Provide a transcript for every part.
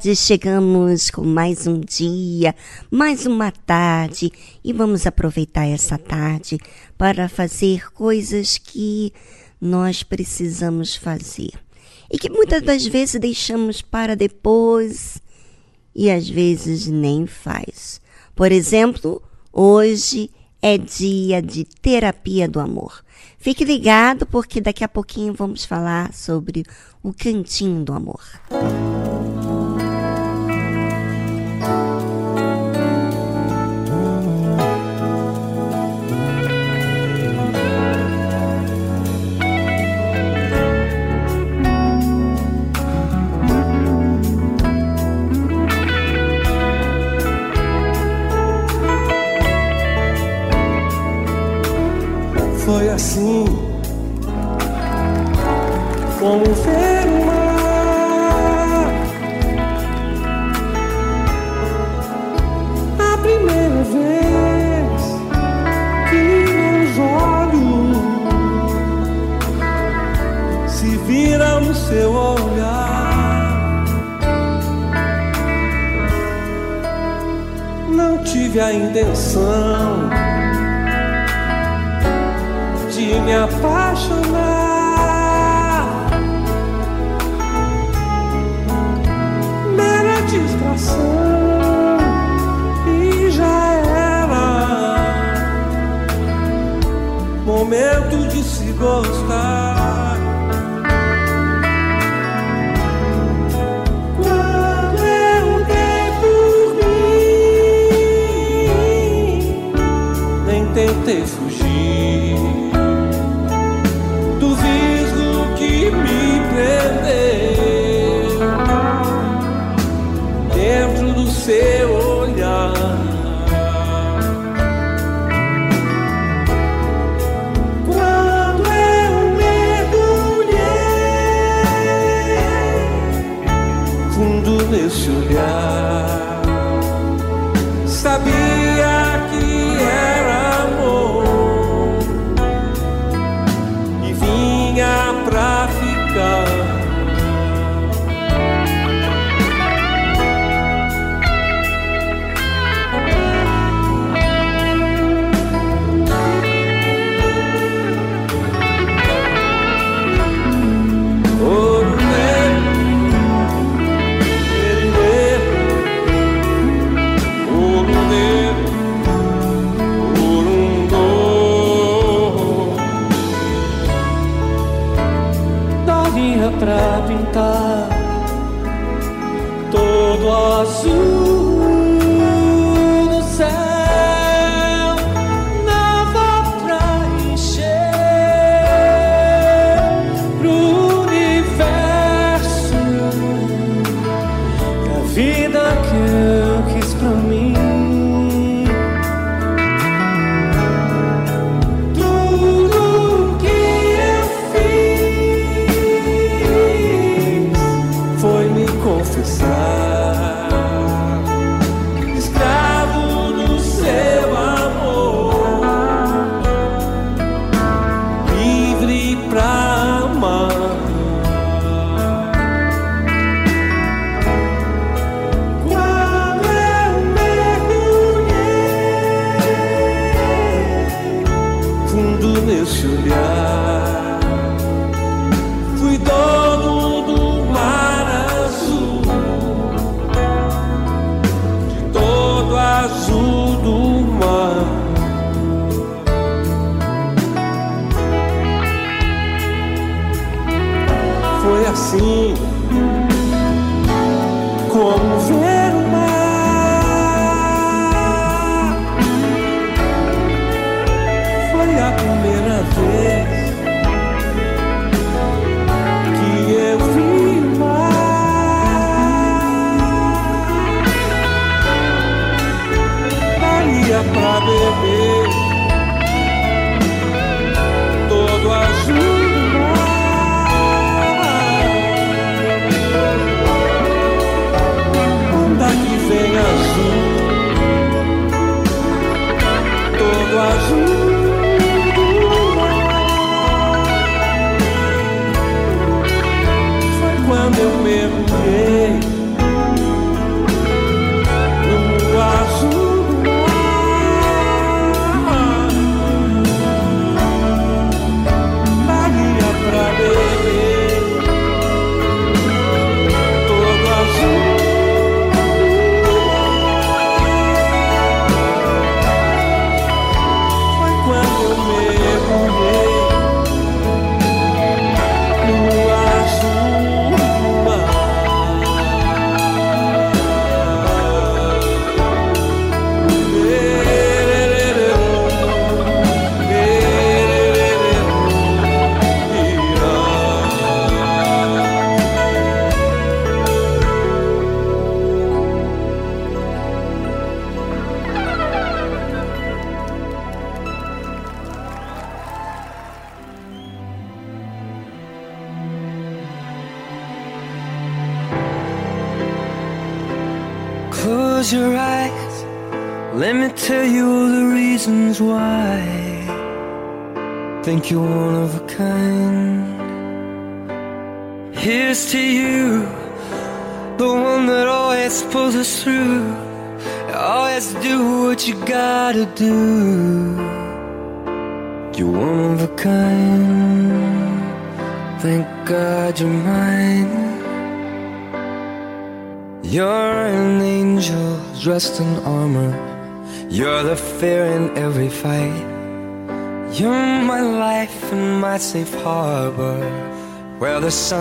Chegamos com mais um dia, mais uma tarde e vamos aproveitar essa tarde para fazer coisas que nós precisamos fazer e que muitas das vezes deixamos para depois e às vezes nem faz. Por exemplo, hoje é dia de terapia do amor. Fique ligado porque daqui a pouquinho vamos falar sobre o cantinho do amor. Foi assim como fez. seu olhar. Não tive a intenção de me apaixonar. Mera distração e já era momento de se gozar.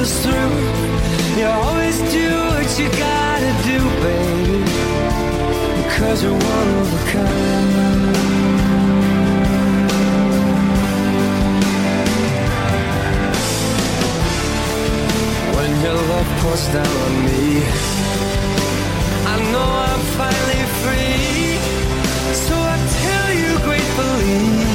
us through. You always do what you gotta do, baby, because you're one of a kind. When your love pours down on me I know I'm finally free. So I tell you gratefully.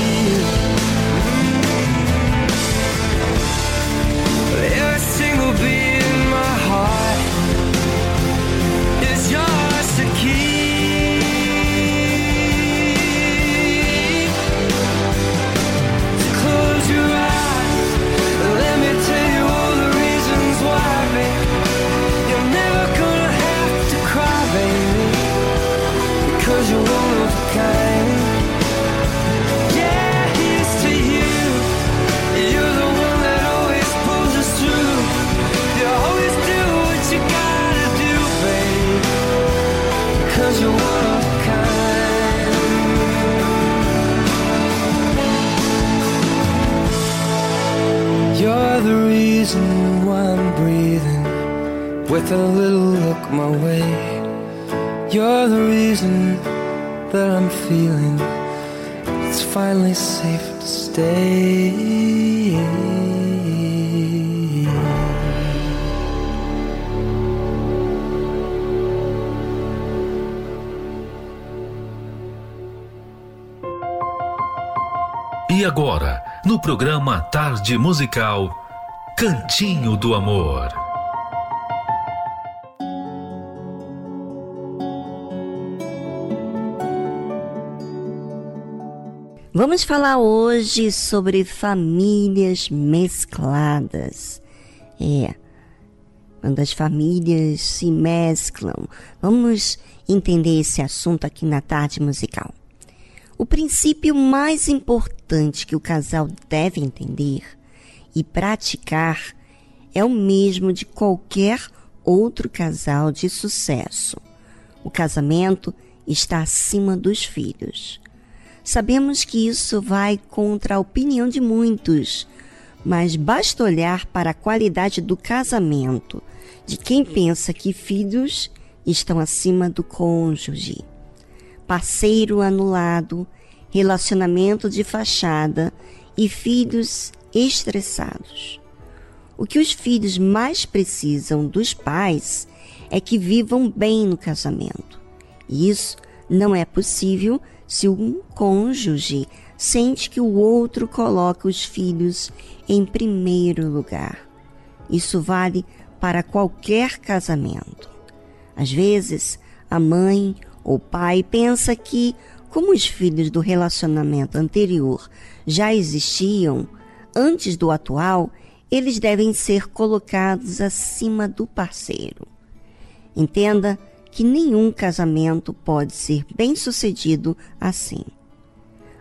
Programa Tarde Musical, Cantinho do Amor. Vamos falar hoje sobre famílias mescladas. É, quando as famílias se mesclam. Vamos entender esse assunto aqui na tarde musical. O princípio mais importante que o casal deve entender e praticar é o mesmo de qualquer outro casal de sucesso. O casamento está acima dos filhos. Sabemos que isso vai contra a opinião de muitos, mas basta olhar para a qualidade do casamento de quem pensa que filhos estão acima do cônjuge. Parceiro anulado, relacionamento de fachada e filhos estressados. O que os filhos mais precisam dos pais é que vivam bem no casamento. E isso não é possível se um cônjuge sente que o outro coloca os filhos em primeiro lugar. Isso vale para qualquer casamento. Às vezes, a mãe ou pai pensa que, como os filhos do relacionamento anterior já existiam antes do atual, eles devem ser colocados acima do parceiro. Entenda que nenhum casamento pode ser bem-sucedido assim.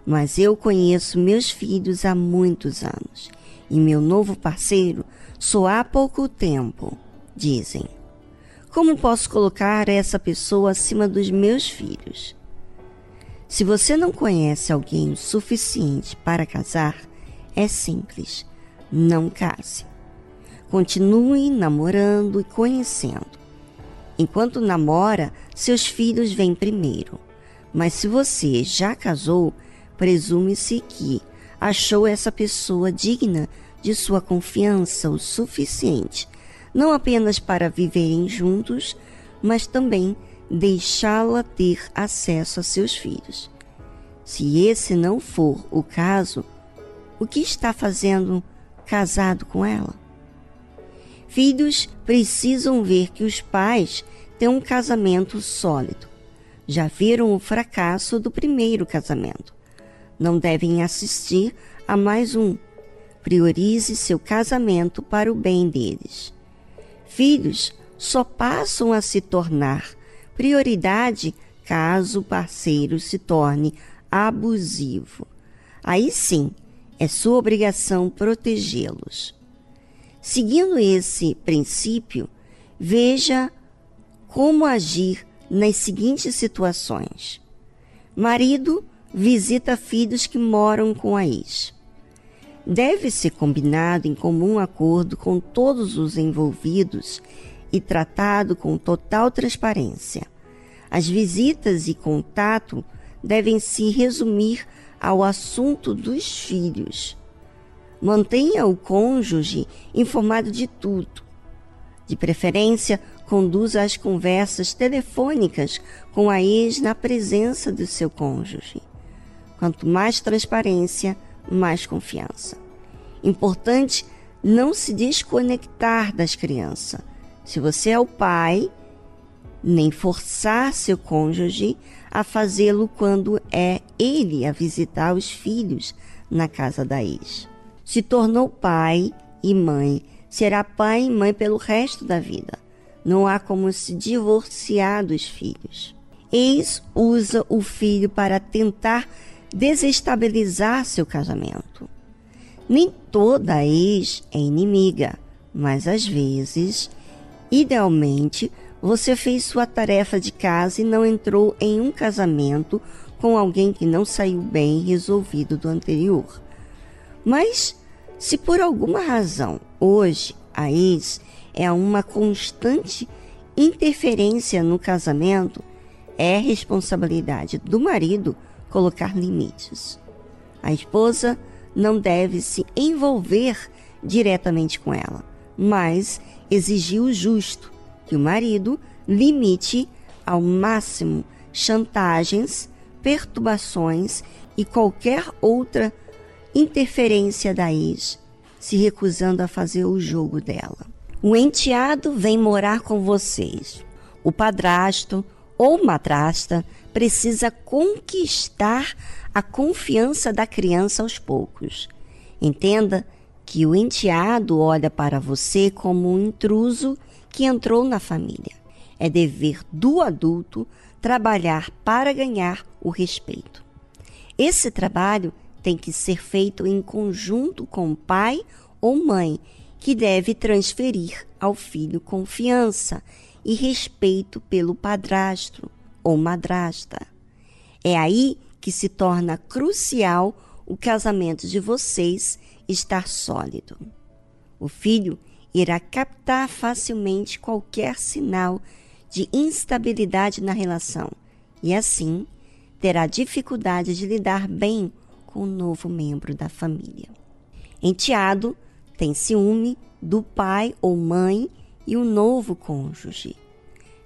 Mas eu conheço meus filhos há muitos anos e meu novo parceiro só há pouco tempo, dizem. Como posso colocar essa pessoa acima dos meus filhos? Se você não conhece alguém o suficiente para casar, é simples, não case. Continue namorando e conhecendo. Enquanto namora, seus filhos vêm primeiro. Mas se você já casou, presume-se que achou essa pessoa digna de sua confiança o suficiente, não apenas para viverem juntos, mas também deixá-la ter acesso a seus filhos. Se esse não for o caso, o que está fazendo casado com ela? Filhos precisam ver que os pais têm um casamento sólido. Já viram o fracasso do primeiro casamento. Não devem assistir a mais um. Priorize seu casamento para o bem deles. Filhos só passam a se tornar prioridade caso o parceiro se torne abusivo. Aí sim, é sua obrigação protegê-los. Seguindo esse princípio, veja como agir nas seguintes situações. Marido visita filhos que moram com a ex. Deve ser combinado em comum acordo com todos os envolvidos e tratado com total transparência. As visitas e contato devem se resumir ao assunto dos filhos. Mantenha o cônjuge informado de tudo. De preferência, conduza as conversas telefônicas com a ex na presença do seu cônjuge. Quanto mais transparência, mais confiança. Importante não se desconectar das crianças se você é o pai, nem forçar seu cônjuge a fazê-lo quando é ele a visitar os filhos na casa da ex. Se tornou pai e mãe, será pai e mãe pelo resto da vida. Não há como se divorciar dos filhos. Ex usa o filho para tentar desestabilizar seu casamento. Nem toda ex é inimiga, mas às vezes Idealmente, você fez sua tarefa de casa e não entrou em um casamento com alguém que não saiu bem resolvido do anterior. Mas, se por alguma razão hoje a ex é uma constante interferência no casamento, é responsabilidade do marido colocar limites. A esposa não deve se envolver diretamente com ela, mas exigiu o justo que o marido limite ao máximo chantagens, perturbações e qualquer outra interferência da ex, se recusando a fazer o jogo dela. O enteado vem morar com vocês. O padrasto ou madrasta precisa conquistar a confiança da criança aos poucos. Entenda que o enteado olha para você como um intruso que entrou na família. É dever do adulto trabalhar para ganhar o respeito. Esse trabalho tem que ser feito em conjunto com o pai ou mãe, que deve transferir ao filho confiança e respeito pelo padrasto ou madrasta. É aí que se torna crucial o casamento de vocês estar sólido. O filho irá captar facilmente qualquer sinal de instabilidade na relação e, assim, terá dificuldade de lidar bem com o novo membro da família. Enteado tem ciúme do pai ou mãe e o novo cônjuge.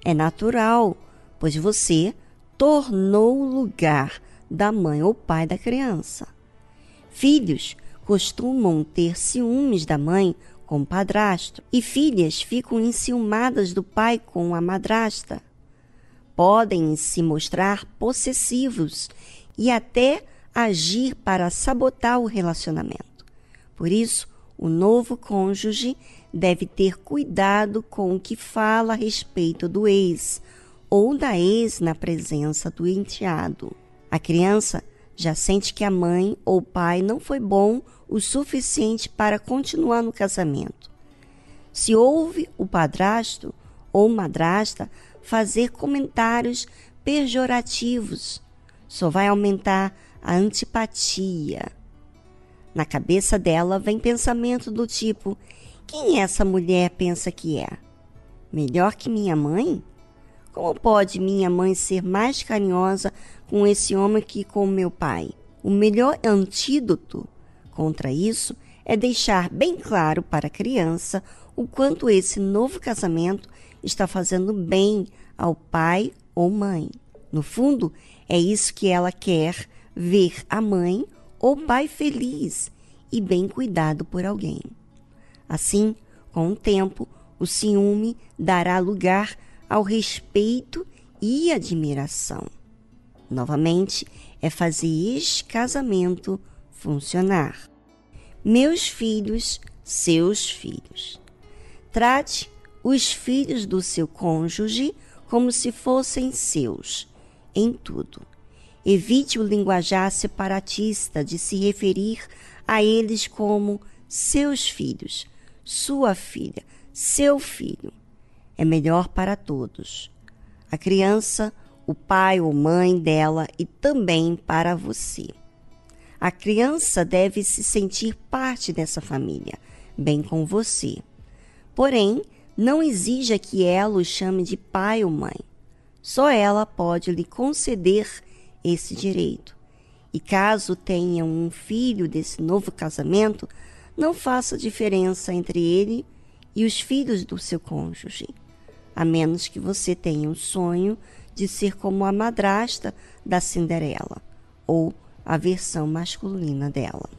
É natural, pois você tornou o lugar da mãe ou pai da criança. Filhos costumam ter ciúmes da mãe com o padrasto e filhas ficam enciumadas do pai com a madrasta. Podem se mostrar possessivos e até agir para sabotar o relacionamento. Por isso, o novo cônjuge deve ter cuidado com o que fala a respeito do ex ou da ex na presença do enteado. A criança já sente que a mãe ou pai não foi bom o suficiente para continuar no casamento. Se ouve o padrasto ou madrasta fazer comentários pejorativos, só vai aumentar a antipatia. Na cabeça dela vem pensamento do tipo: quem essa mulher pensa que é? Melhor que minha mãe? Como pode minha mãe ser mais carinhosa com esse homem que com meu pai? O melhor antídoto contra isso é deixar bem claro para a criança o quanto esse novo casamento está fazendo bem ao pai ou mãe. No fundo, é isso que ela quer ver a mãe ou pai feliz e bem cuidado por alguém. Assim, com o tempo, o ciúme dará lugar ao respeito e admiração. Novamente, é fazer este casamento funcionar. Meus filhos, seus filhos. Trate os filhos do seu cônjuge como se fossem seus, em tudo. Evite o linguajar separatista de se referir a eles como seus filhos, sua filha, seu filho. É melhor para todos. A criança, o pai ou mãe dela e também para você. A criança deve se sentir parte dessa família, bem com você. Porém, não exija que ela o chame de pai ou mãe. Só ela pode lhe conceder esse direito. E caso tenha um filho desse novo casamento, não faça diferença entre ele e os filhos do seu cônjuge, a menos que você tenha o sonho de ser como a madrasta da Cinderela ou a versão masculina dela.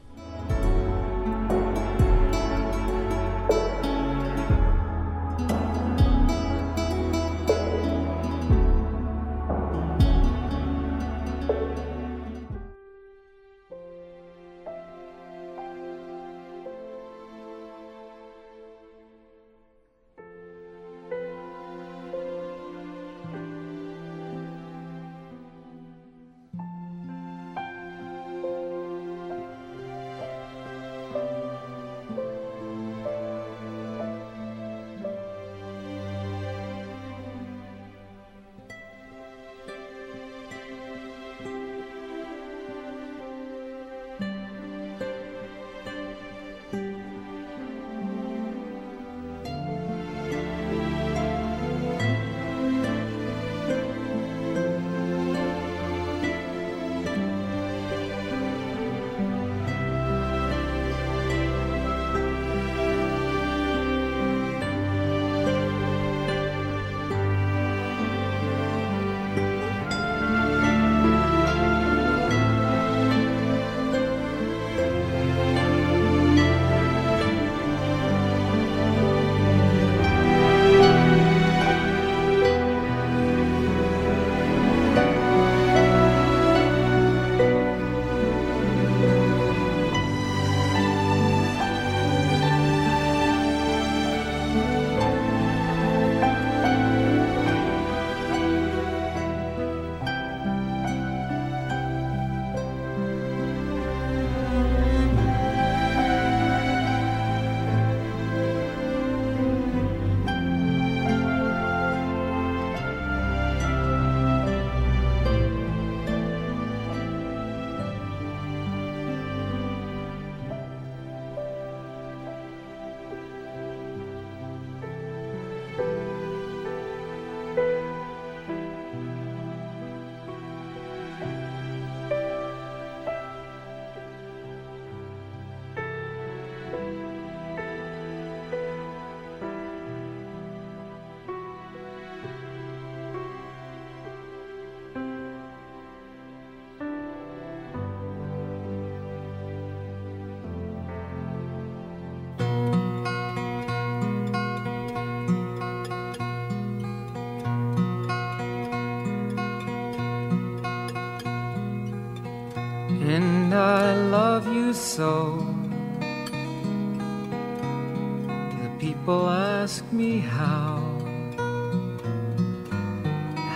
Me how.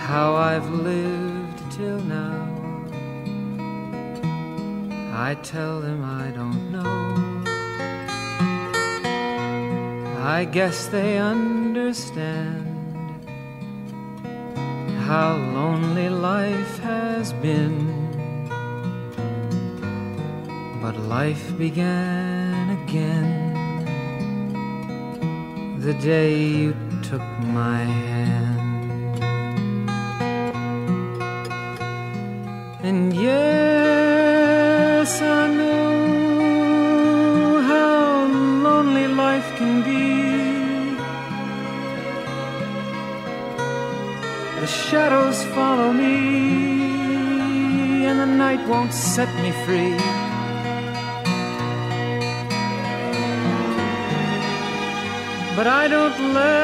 how I've lived till now. I tell them I don't know. I guess they understand how lonely life has been. But life began again the day you took my hand. And yes, I know how lonely life can be. The shadows follow me, and the night won't set me free. Let.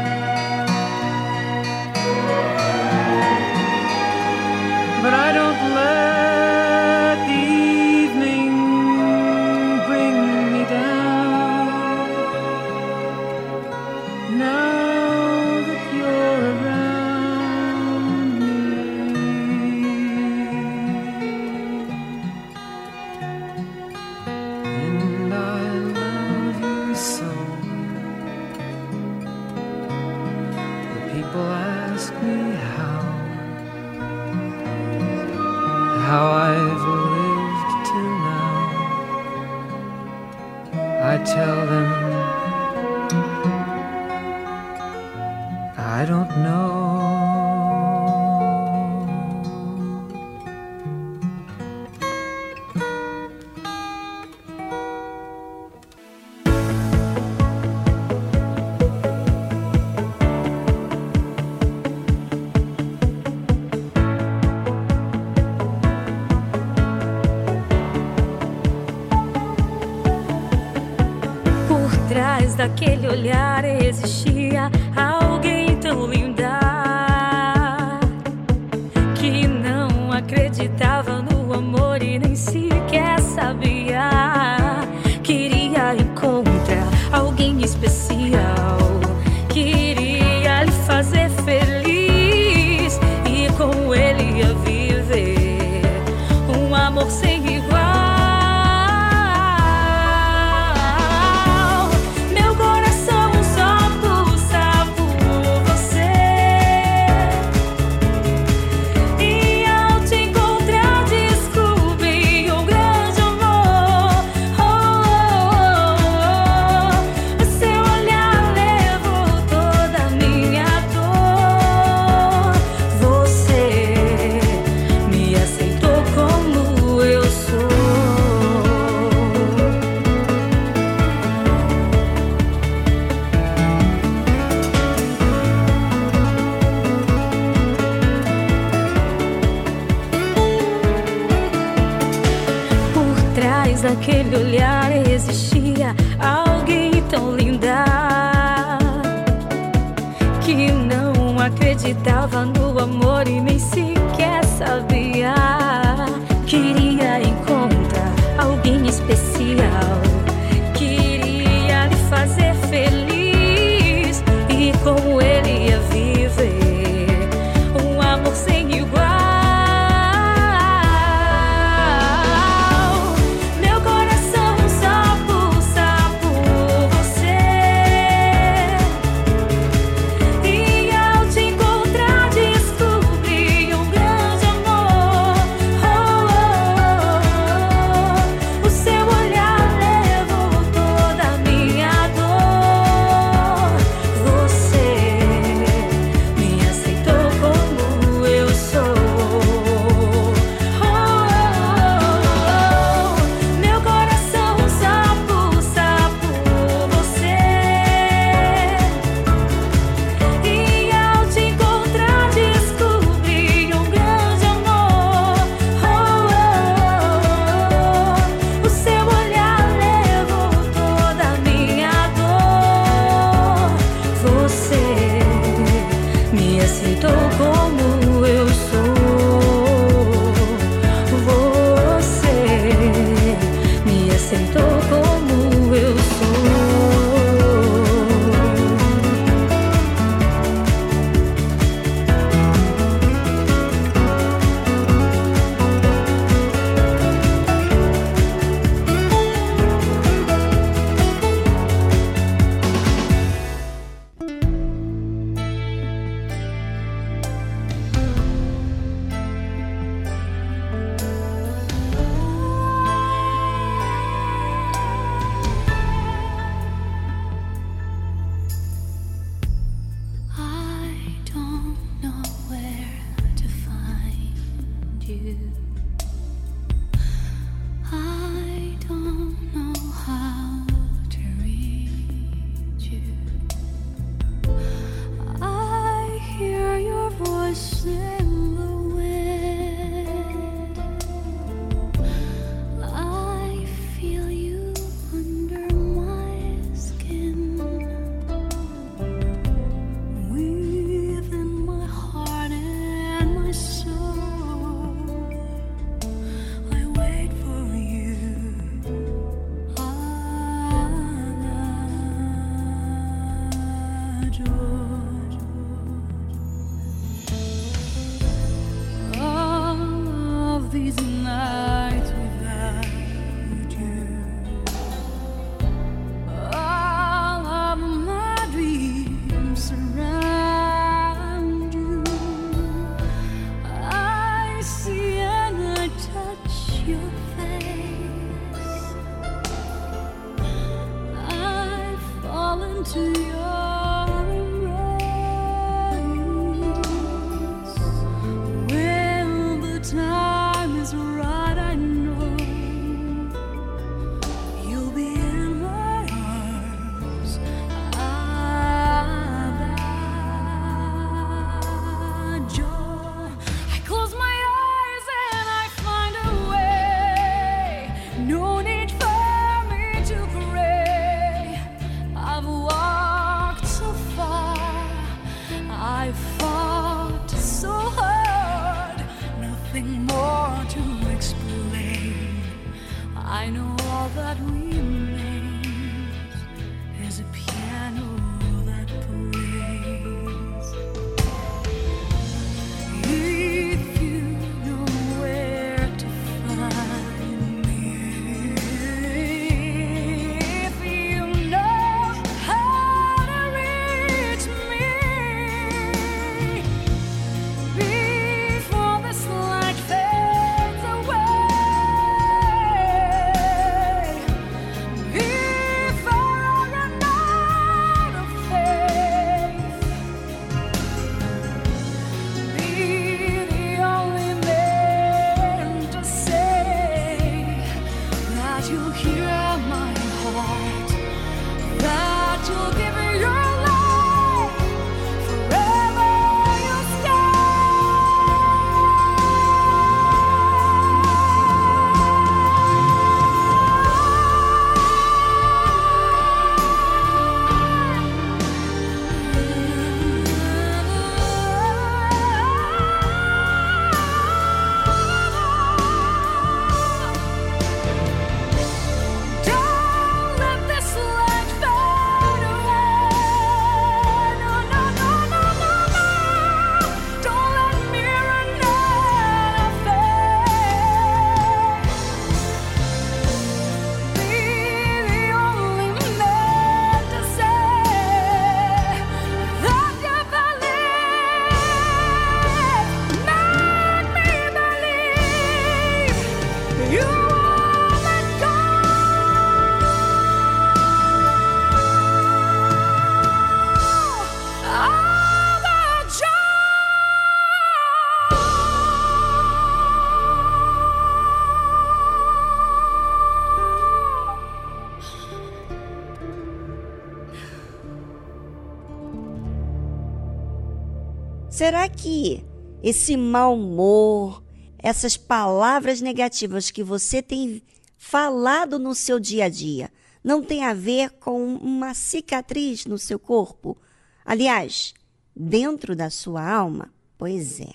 Será que esse mau humor, essas palavras negativas que você tem falado no seu dia a dia, não tem a ver com uma cicatriz no seu corpo? Aliás, dentro da sua alma? Pois é.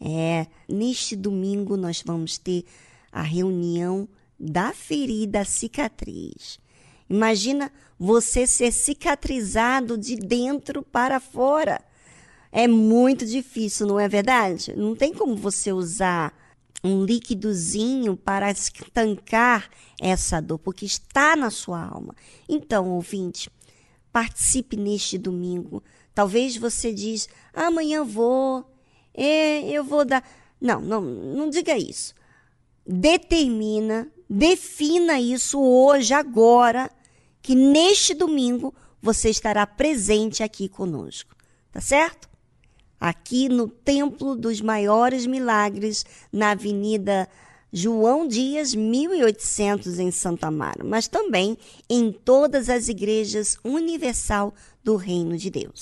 É, neste domingo nós vamos ter a reunião da ferida cicatriz. Imagina você ser cicatrizado de dentro para fora. É muito difícil, não é verdade? Não tem como você usar um líquidozinho para estancar essa dor, porque está na sua alma. Então, ouvinte, participe neste domingo. Talvez você diz, amanhã vou, é, eu vou dar. Não, não, não diga isso. Determina, defina isso hoje, agora, que neste domingo você estará presente aqui conosco. Tá certo? Aqui no Templo dos Maiores Milagres, na Avenida João Dias, 1800, em Santa Amaro, mas também em todas as igrejas universal do Reino de Deus.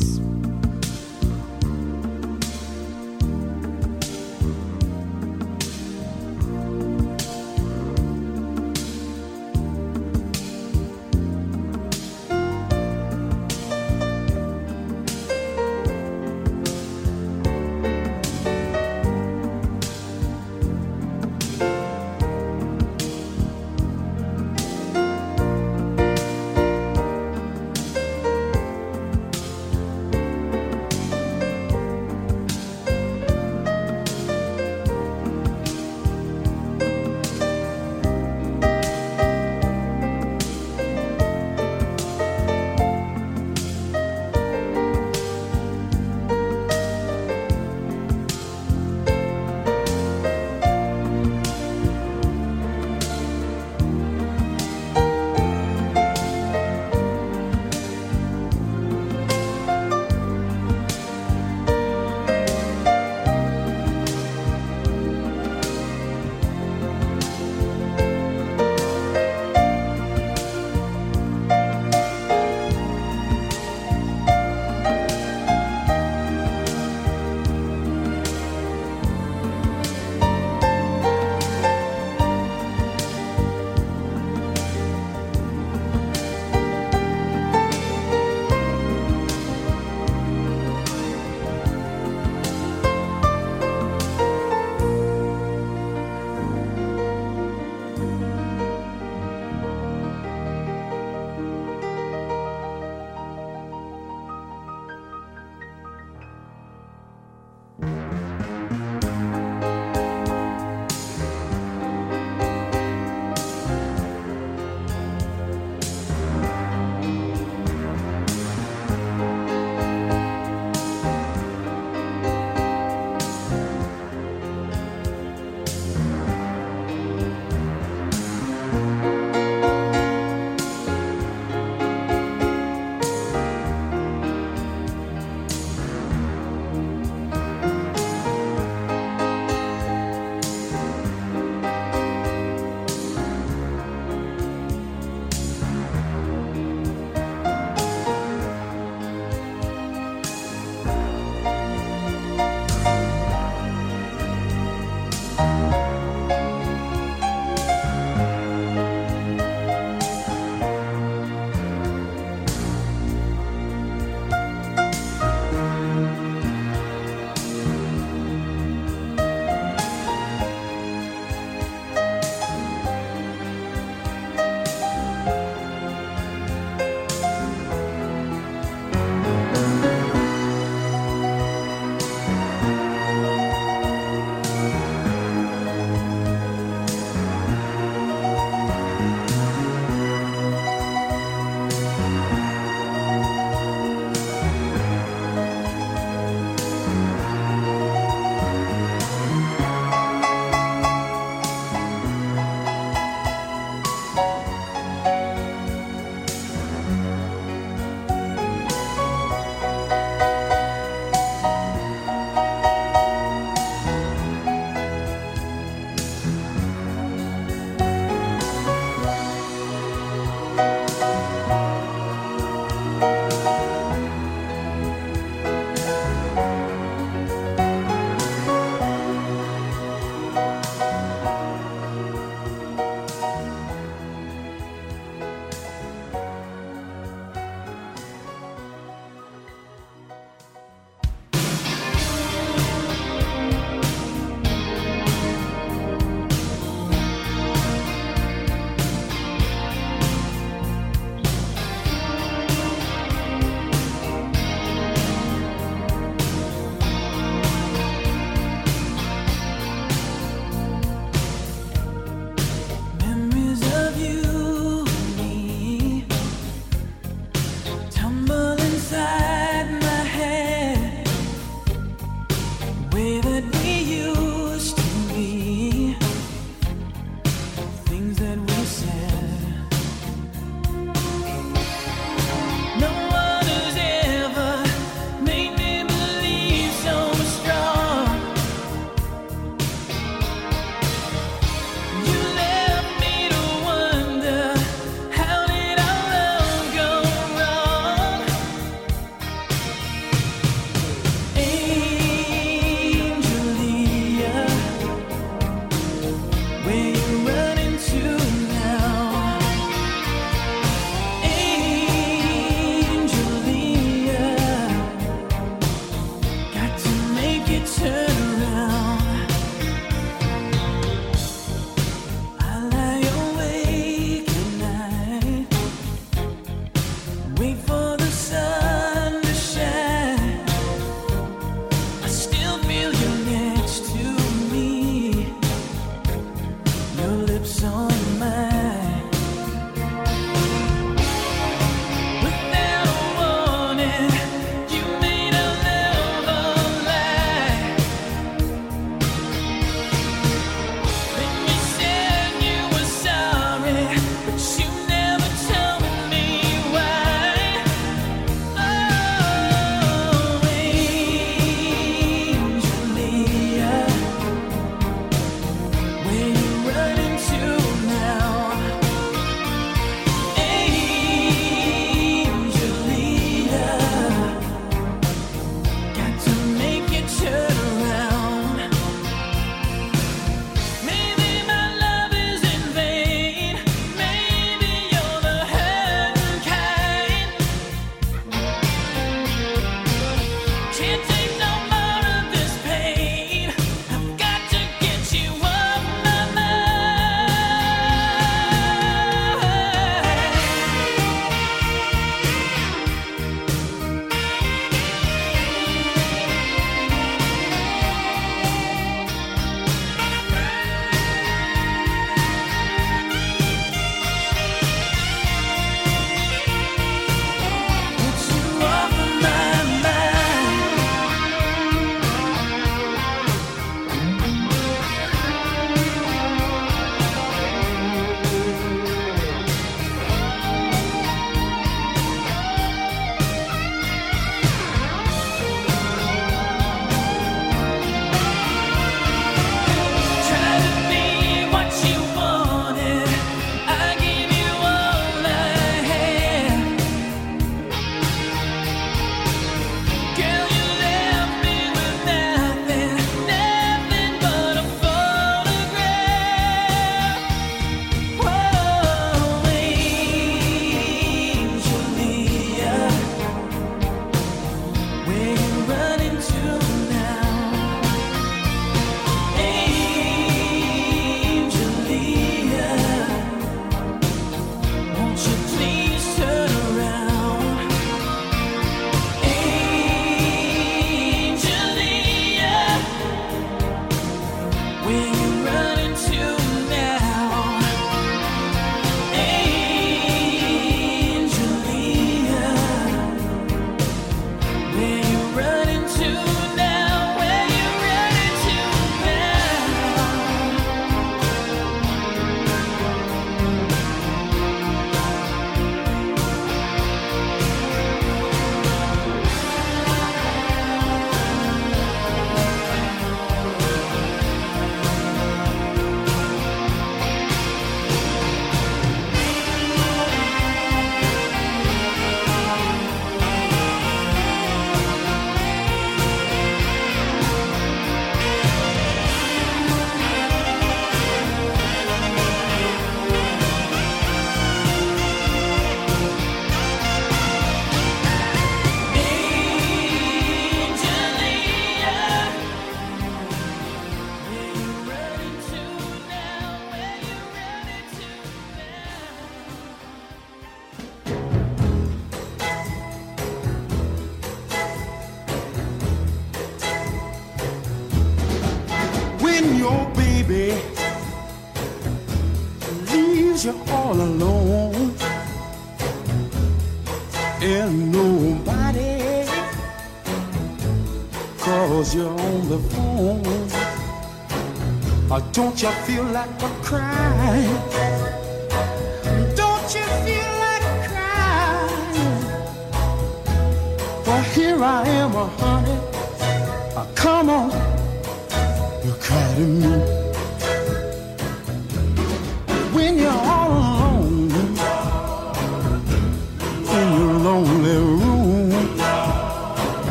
Don't you feel like a crying?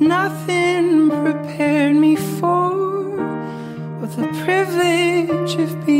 Nothing prepared me for the privilege of being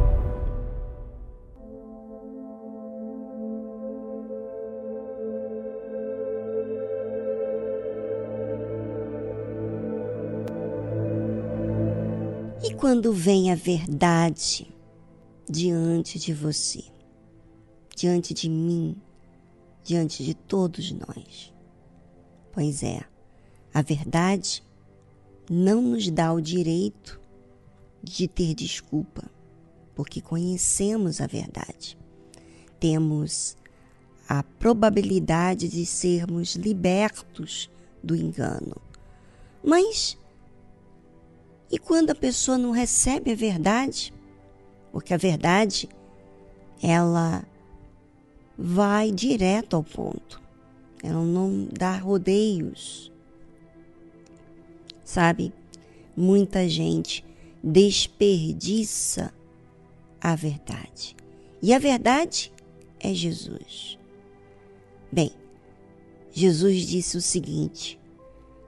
Quando vem a verdade diante de você, diante de mim, diante de todos nós? Pois é, a verdade não nos dá o direito de ter desculpa, porque conhecemos a verdade. Temos a probabilidade de sermos libertos do engano. Mas e quando a pessoa não recebe a verdade? Porque a verdade, ela vai direto ao ponto. Ela não dá rodeios. Sabe? Muita gente desperdiça a verdade. E a verdade é Jesus. Bem, Jesus disse o seguinte: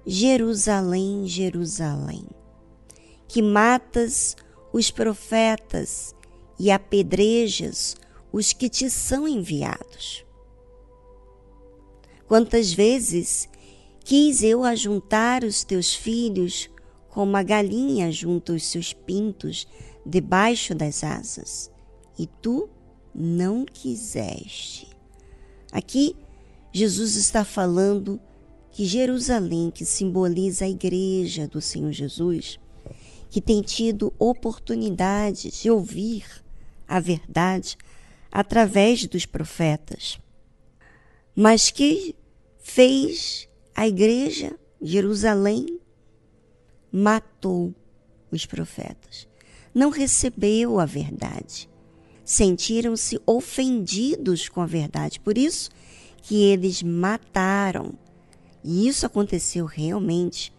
Jerusalém, Jerusalém, que matas os profetas e apedrejas os que te são enviados. Quantas vezes quis eu ajuntar os teus filhos como a galinha junta os seus pintos debaixo das asas, e tu não quiseste. Aqui, Jesus está falando que Jerusalém, que simboliza a igreja do Senhor Jesus, que tem tido oportunidade de ouvir a verdade através dos profetas, mas que fez a igreja, Jerusalém, matou os profetas, não recebeu a verdade, sentiram-se ofendidos com a verdade, por isso que eles mataram. E isso aconteceu realmente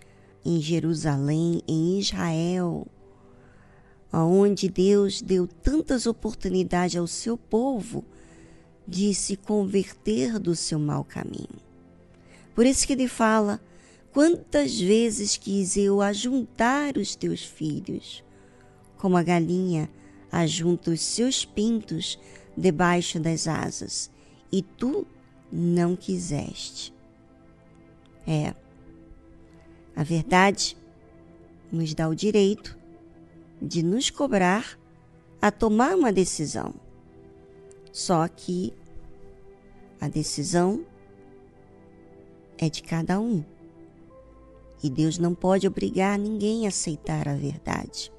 em Jerusalém, em Israel, onde Deus deu tantas oportunidades ao seu povo de se converter do seu mau caminho. Por isso que ele fala: quantas vezes quis eu ajuntar os teus filhos, como a galinha ajunta os seus pintos debaixo das asas, e tu não quiseste. É, a verdade nos dá o direito de nos cobrar a tomar uma decisão. Só que a decisão é de cada um. E Deus não pode obrigar ninguém a aceitar a verdade.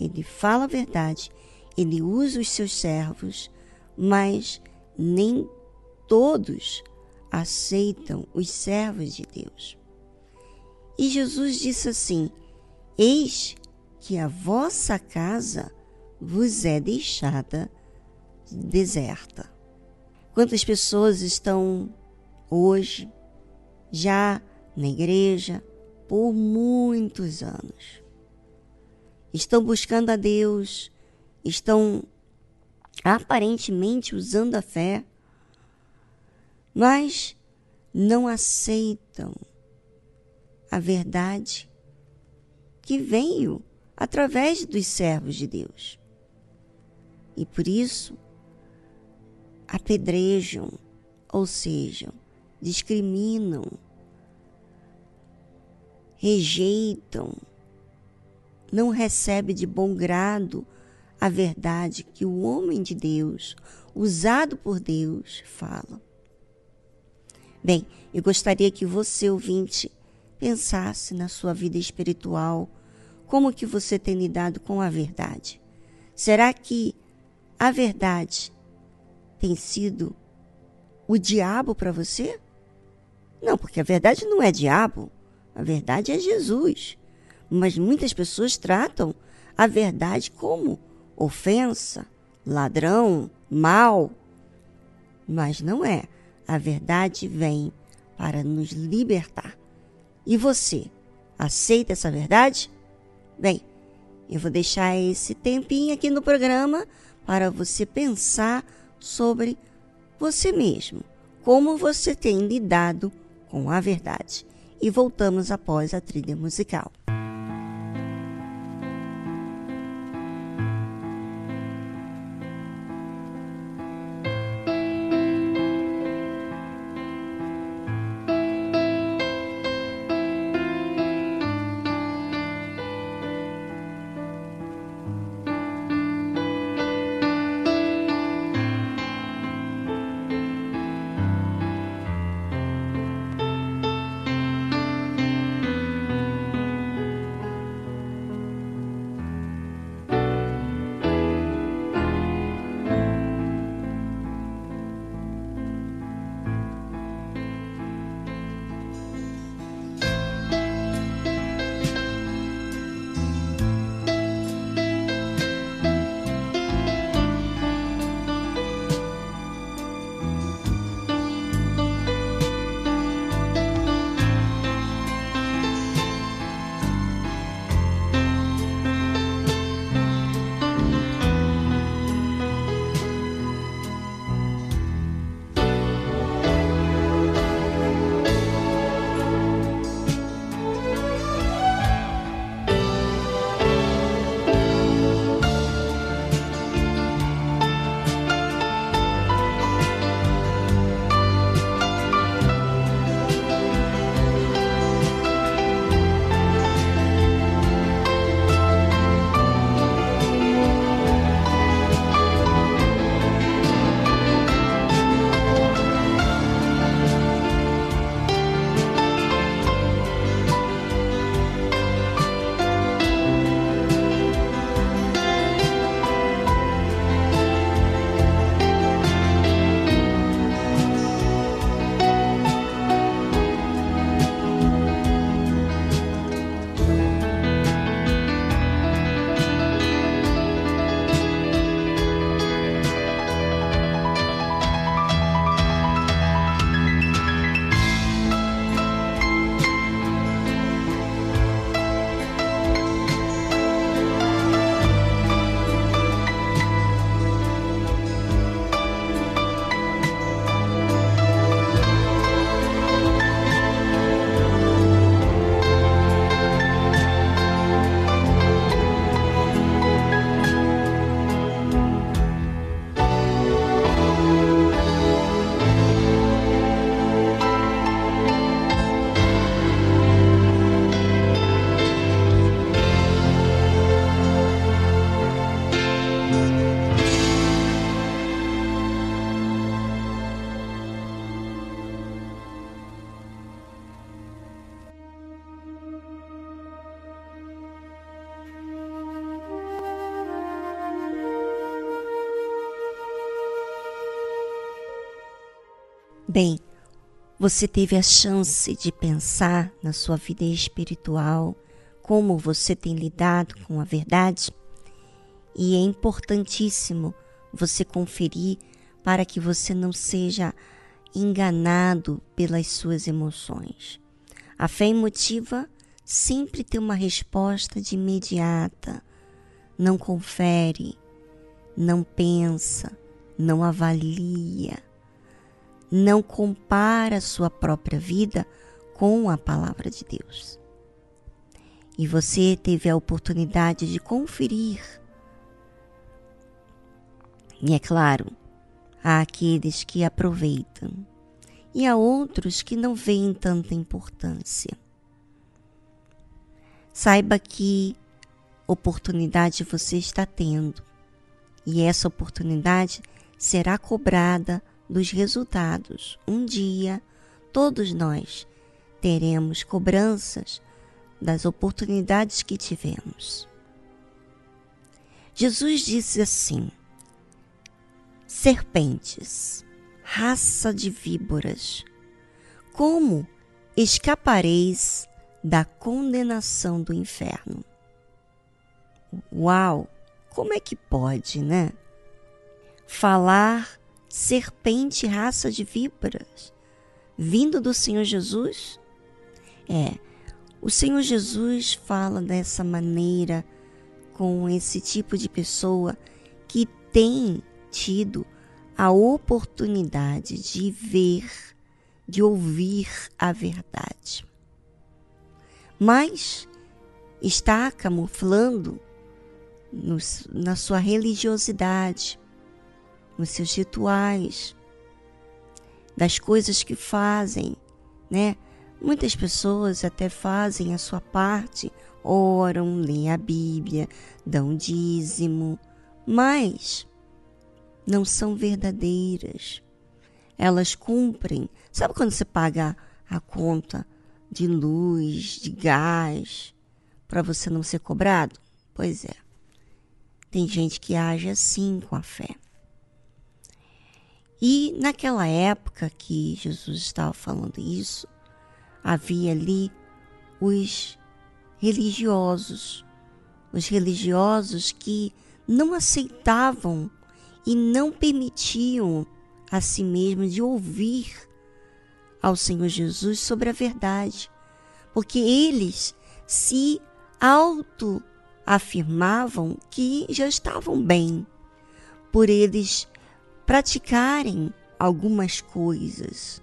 Ele fala a verdade, ele usa os seus servos, mas nem todos aceitam os servos de Deus. E Jesus disse assim: Eis que a vossa casa vos é deixada deserta. Quantas pessoas estão hoje já na igreja por muitos anos. Estão buscando a Deus, estão aparentemente usando a fé, mas não aceitam a verdade que veio através dos servos de Deus. E por isso apedrejam, ou seja, discriminam, rejeitam, não recebe de bom grado a verdade que o homem de Deus, usado por Deus, fala. Bem, eu gostaria que você, ouvinte, pensasse na sua vida espiritual, como que você tem lidado com a verdade. Será que a verdade tem sido o diabo para você? Não, porque a verdade não é diabo, a verdade é Jesus. Mas muitas pessoas tratam a verdade como ofensa, ladrão, mal. Mas não é. A verdade vem para nos libertar. E você, aceita essa verdade? Bem, eu vou deixar esse tempinho aqui no programa para você pensar sobre você mesmo, como você tem lidado com a verdade. E voltamos após a trilha musical. Você teve a chance de pensar na sua vida espiritual, como você tem lidado com a verdade? E é importantíssimo você conferir para que você não seja enganado pelas suas emoções. A fé emotiva sempre tem uma resposta de imediata. Não confere, não pensa, não avalia não compara sua própria vida com a palavra de Deus. E você teve a oportunidade de conferir. E é claro, há aqueles que aproveitam e há outros que não veem tanta importância. Saiba que oportunidade você está tendo e essa oportunidade será cobrada dos resultados. Um dia, todos nós teremos cobranças das oportunidades que tivemos. Jesus disse assim: Serpentes, raça de víboras, como escapareis da condenação do inferno? Uau! Como é que pode, né? falar serpente, raça de víboras, vindo do Senhor Jesus? É, o Senhor Jesus fala dessa maneira com esse tipo de pessoa que tem tido a oportunidade de ver, de ouvir a verdade. Mas está camuflando nos, na sua religiosidade, nos seus rituais, das coisas que fazem, né? Muitas pessoas até fazem a sua parte, oram, leem a Bíblia, dão dízimo, mas não são verdadeiras. Elas cumprem. Sabe quando você paga a conta de luz, de gás, para você não ser cobrado? Pois é. Tem gente que age assim com a fé. E naquela época que Jesus estava falando isso, havia ali os religiosos, os religiosos que não aceitavam e não permitiam a si mesmos de ouvir ao Senhor Jesus sobre a verdade, porque eles se auto afirmavam que já estavam bem. Por eles praticarem algumas coisas,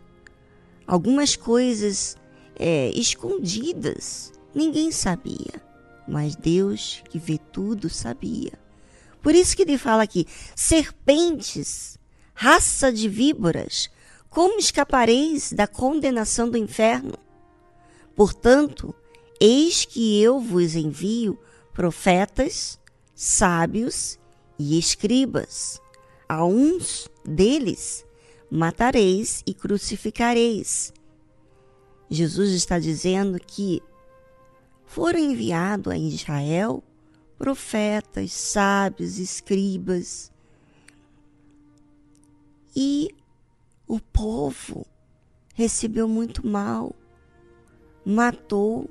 algumas coisas é, escondidas. Ninguém sabia, mas Deus, que vê tudo, sabia. Por isso que ele fala aqui: serpentes, raça de víboras, como escapareis da condenação do inferno? Portanto, eis que eu vos envio profetas, sábios e escribas. A uns deles matareis e crucificareis. Jesus está dizendo que foram enviados a Israel profetas, sábios, escribas. E o povo recebeu muito mal, matou,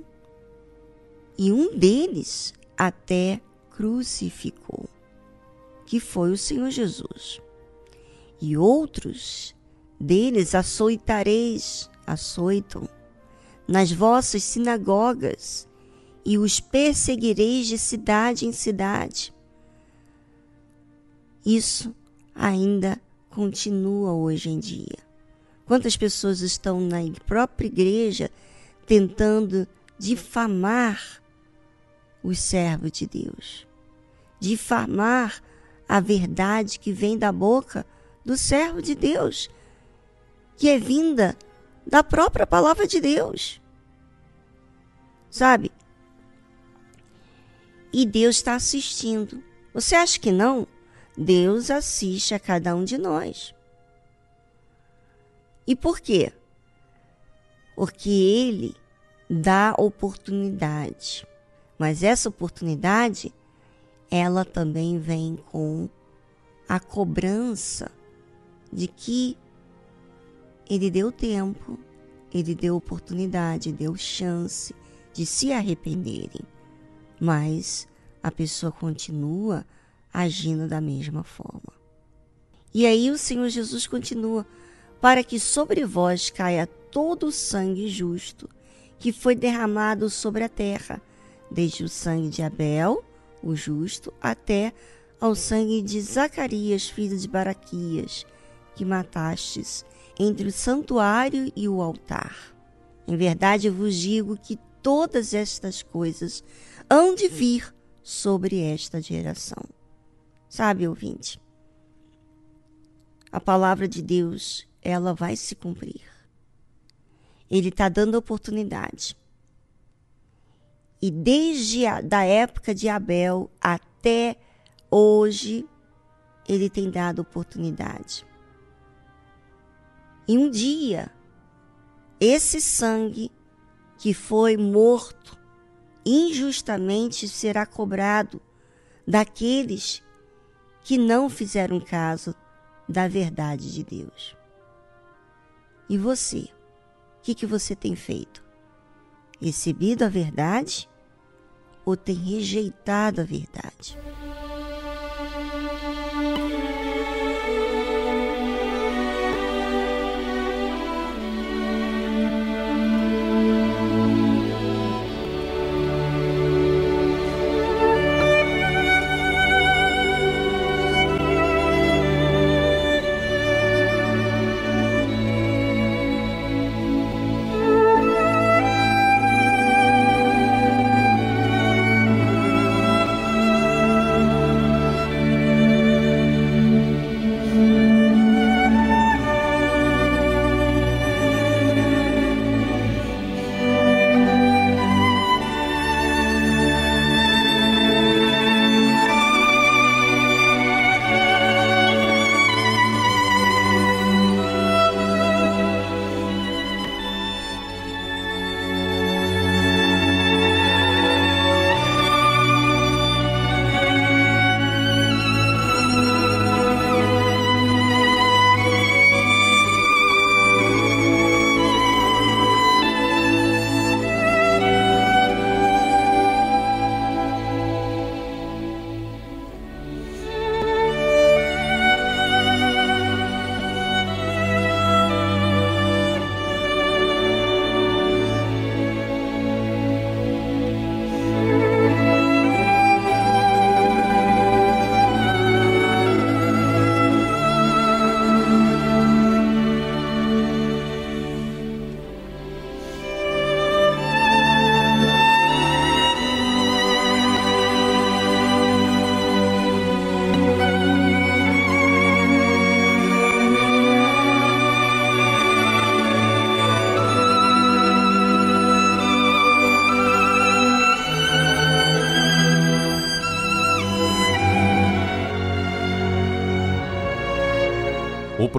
e um deles até crucificou, que foi o Senhor Jesus. E outros deles açoitareis, açoitam, nas vossas sinagogas, e os perseguireis de cidade em cidade. Isso ainda continua hoje em dia. Quantas pessoas estão na própria igreja tentando difamar os servos de Deus. Difamar a verdade que vem da boca do servo de Deus, que é vinda da própria palavra de Deus. Sabe? E Deus está assistindo. Você acha que não? Deus assiste a cada um de nós. E por quê? Porque Ele dá oportunidade. Mas essa oportunidade, ela também vem com a cobrança de que ele deu tempo, ele deu oportunidade, deu chance de se arrependerem. Mas a pessoa continua agindo da mesma forma. E aí o Senhor Jesus continua: para que sobre vós caia todo o sangue justo que foi derramado sobre a terra, desde o sangue de Abel, o justo, até ao sangue de Zacarias, filho de Baraquias, que matastes entre o santuário e o altar. Em verdade vos digo que todas estas coisas hão de vir sobre esta geração. Sabe, ouvinte? A palavra de Deus, ela vai se cumprir. Ele está dando oportunidade. E desde a da época de Abel até hoje, ele tem dado oportunidade. E um dia, esse sangue que foi morto injustamente será cobrado daqueles que não fizeram caso da verdade de Deus. E você? O que, que você tem feito? Recebido a verdade ou tem rejeitado a verdade.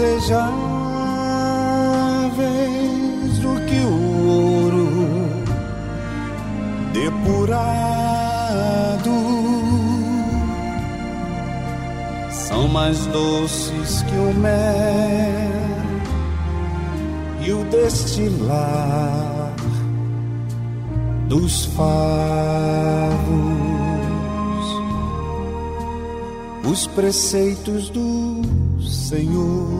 desejáveis do que o ouro depurado. São mais doces que o mel e o destilar dos favos. Os preceitos do Senhor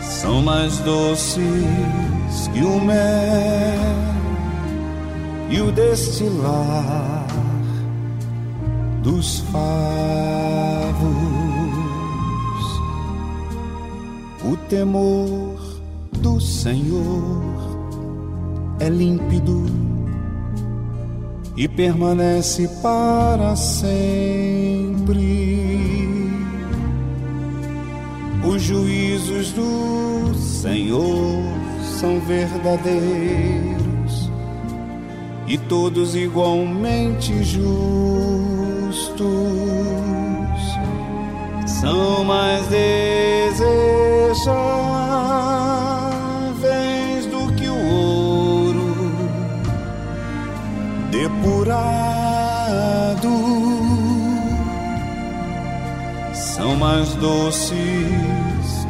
São mais doces que o mel e o destilar dos favos. O temor do Senhor é límpido e permanece para sempre. Juízos do Senhor são verdadeiros e todos igualmente justos. São mais desejáveis do que o ouro depurado. São mais doces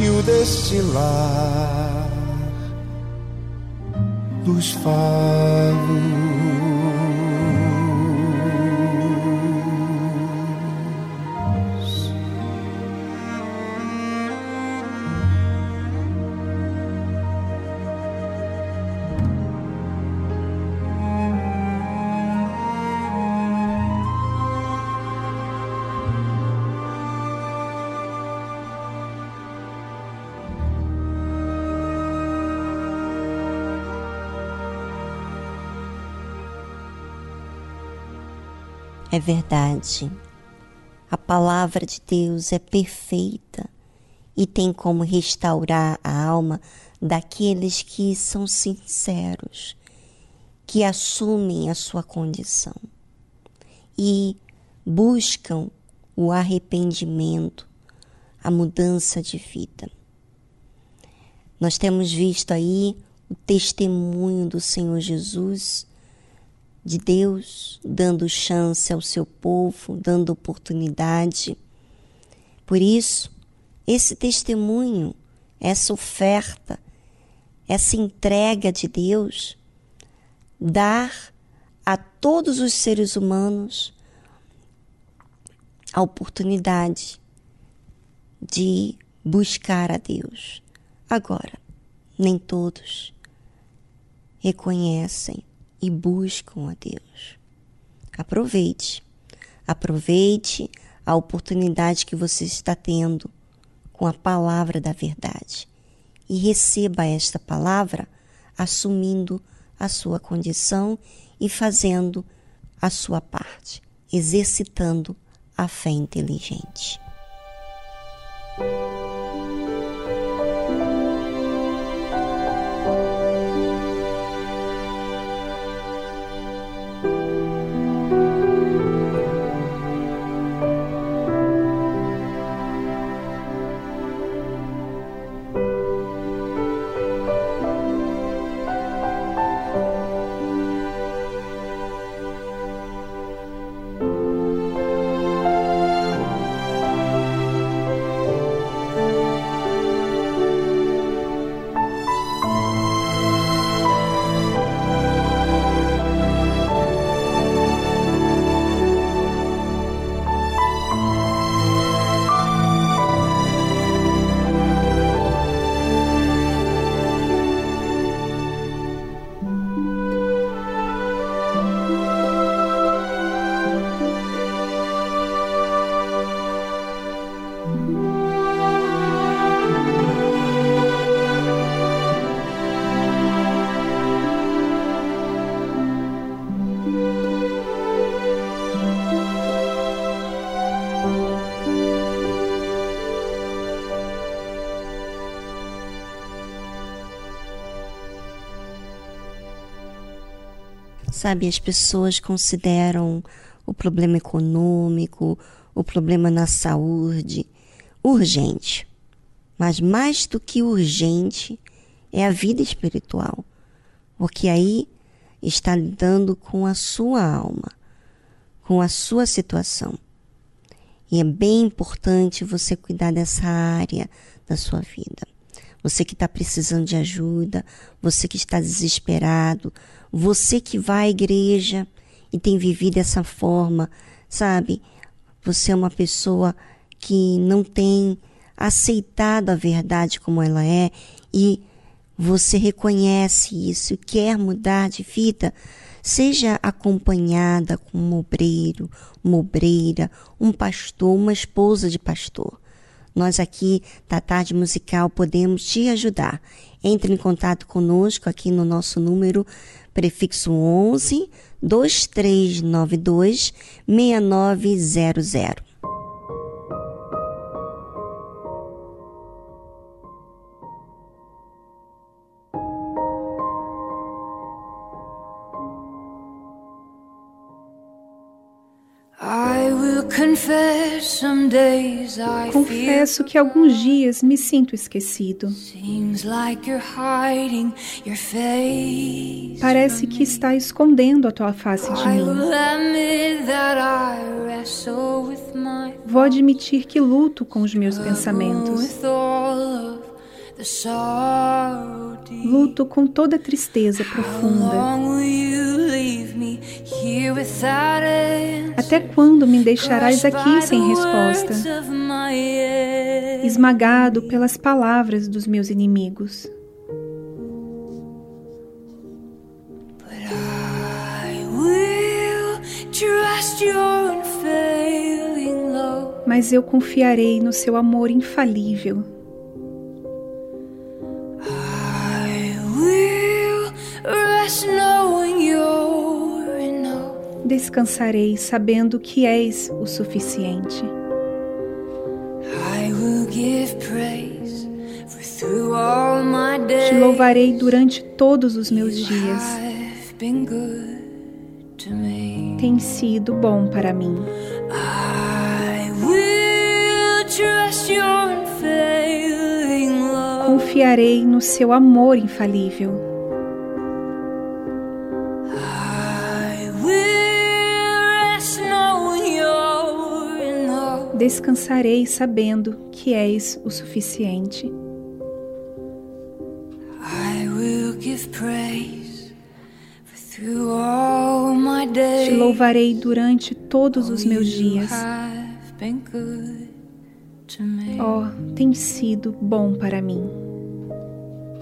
e o destilar dos favos. É verdade. A palavra de Deus é perfeita e tem como restaurar a alma daqueles que são sinceros, que assumem a sua condição e buscam o arrependimento, a mudança de vida. Nós temos visto aí o testemunho do Senhor Jesus de Deus, dando chance ao seu povo, dando oportunidade. Por isso, esse testemunho, essa oferta, essa entrega de Deus, dar a todos os seres humanos a oportunidade de buscar a Deus. Agora, nem todos reconhecem e buscam a Deus. Aproveite, aproveite a oportunidade que você está tendo com a palavra da verdade e receba esta palavra assumindo a sua condição e fazendo a sua parte, exercitando a fé inteligente. Sabe, as pessoas consideram o problema econômico, o problema na saúde urgente. Mas mais do que urgente é a vida espiritual, porque aí está lidando com a sua alma, com a sua situação. E é bem importante você cuidar dessa área da sua vida. Você que está precisando de ajuda, você que está desesperado, você que vai à igreja e tem vivido dessa forma, sabe? Você é uma pessoa que não tem aceitado a verdade como ela é e você reconhece isso quer mudar de vida, seja acompanhada com um obreiro, uma obreira, um pastor, uma esposa de pastor. Nós aqui da Tarde Musical podemos te ajudar. Entre em contato conosco aqui no nosso número prefixo 11 2392 6900. Confesso que alguns dias me sinto esquecido. seems like you're hiding your face. Parece que está escondendo a tua face de mim. will admit that I wrestle with my Vou admitir que luto com os meus pensamentos. Luto com toda tristeza profunda. Até quando me deixarás aqui sem resposta, esmagado pelas palavras dos meus inimigos? Mas eu confiarei no seu amor infalível. Descansarei sabendo que és o suficiente. Te louvarei durante todos os meus dias. Tem sido bom para mim. Confiarei no seu amor infalível. Descansarei sabendo que és o suficiente. Te louvarei durante todos os meus dias. Oh, tem sido bom para mim.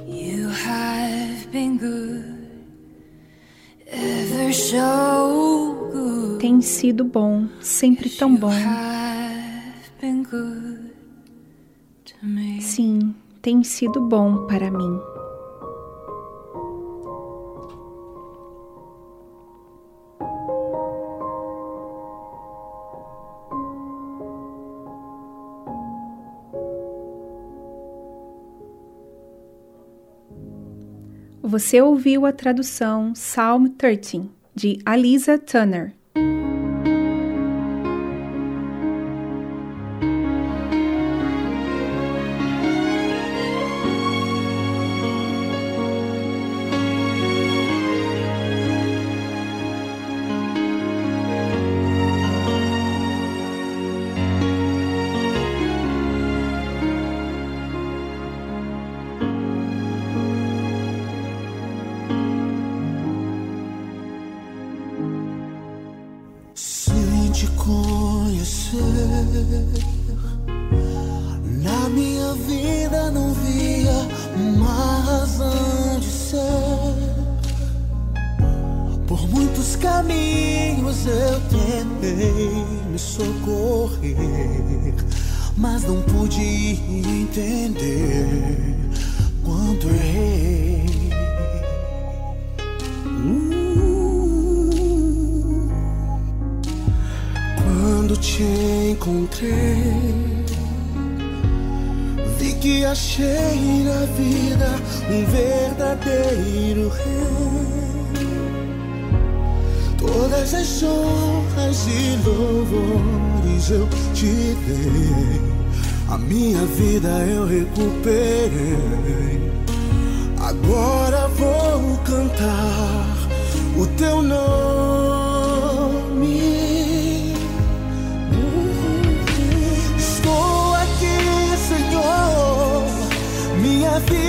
You have been good. Tem sido bom, sempre tão bom. Sim, tem sido bom para mim. Você ouviu a tradução Psalm 13 de Alisa Turner.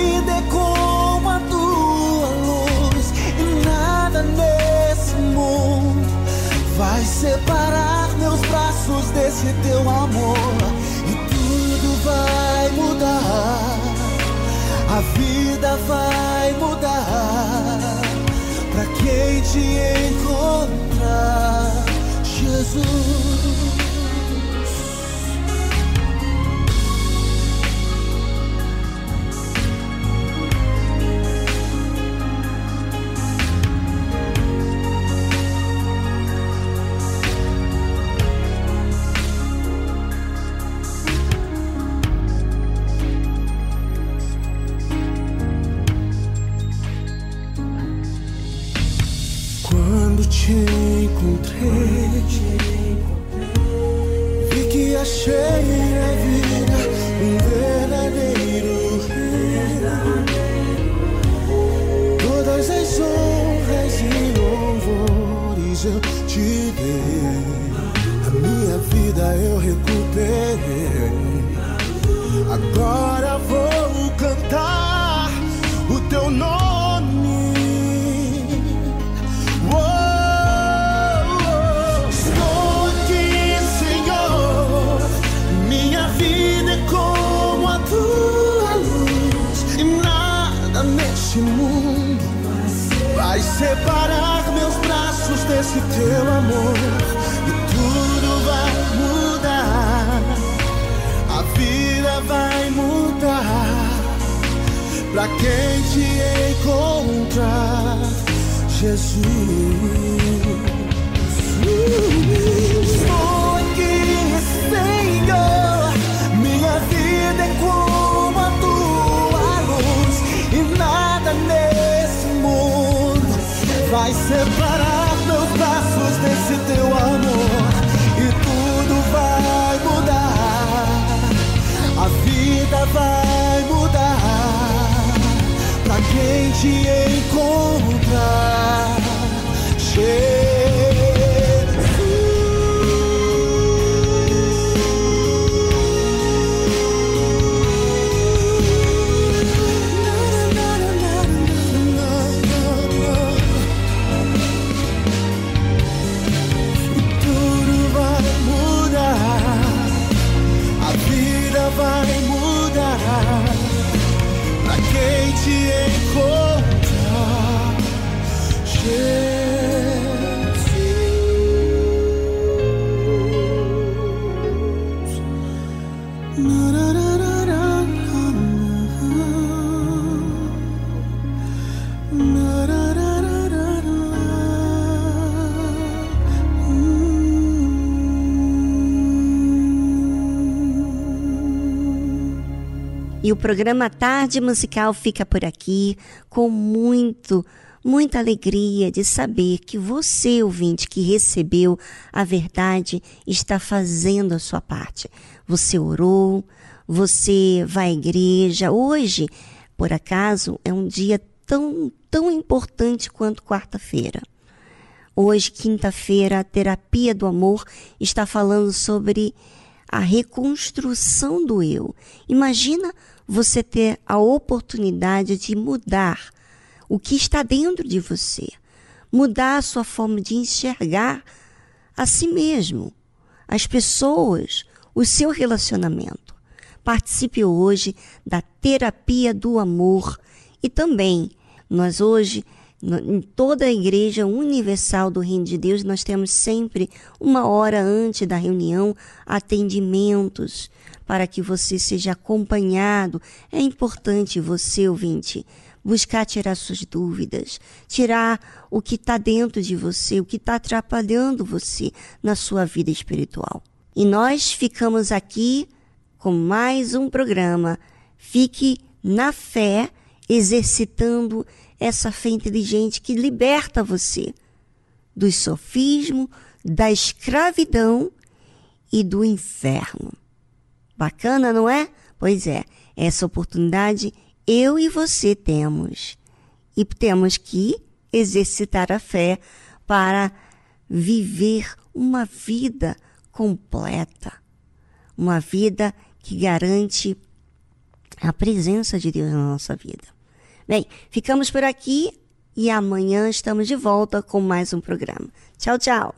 Vida é como a tua luz, e nada nesse mundo vai separar meus braços desse teu amor. E tudo vai mudar. A vida vai mudar pra quem te encontrar, Jesus. E o programa Tarde Musical fica por aqui com muito, muita alegria de saber que você, ouvinte, que recebeu a verdade, está fazendo a sua parte. Você orou, você vai à igreja. Hoje, por acaso, é um dia tão, tão importante quanto quarta-feira. Hoje, quinta-feira, a terapia do amor está falando sobre a reconstrução do eu. Imagina você ter a oportunidade de mudar o que está dentro de você, mudar a sua forma de enxergar a si mesmo, as pessoas, o seu relacionamento. Participe hoje da terapia do amor e também nós hoje em toda a Igreja Universal do Reino de Deus, nós temos sempre uma hora antes da reunião atendimentos para que você seja acompanhado. É importante você, ouvinte, buscar tirar suas dúvidas, tirar o que está dentro de você, o que está atrapalhando você na sua vida espiritual. E nós ficamos aqui com mais um programa. Fique na fé, exercitando essa fé inteligente que liberta você do sofismo, da escravidão e do inferno. Bacana, não é? Pois é, essa oportunidade eu e você temos. E temos que exercitar a fé para viver uma vida completa. Uma vida que garante a presença de Deus na nossa vida. Bem, ficamos por aqui e amanhã estamos de volta com mais um programa. Tchau, tchau.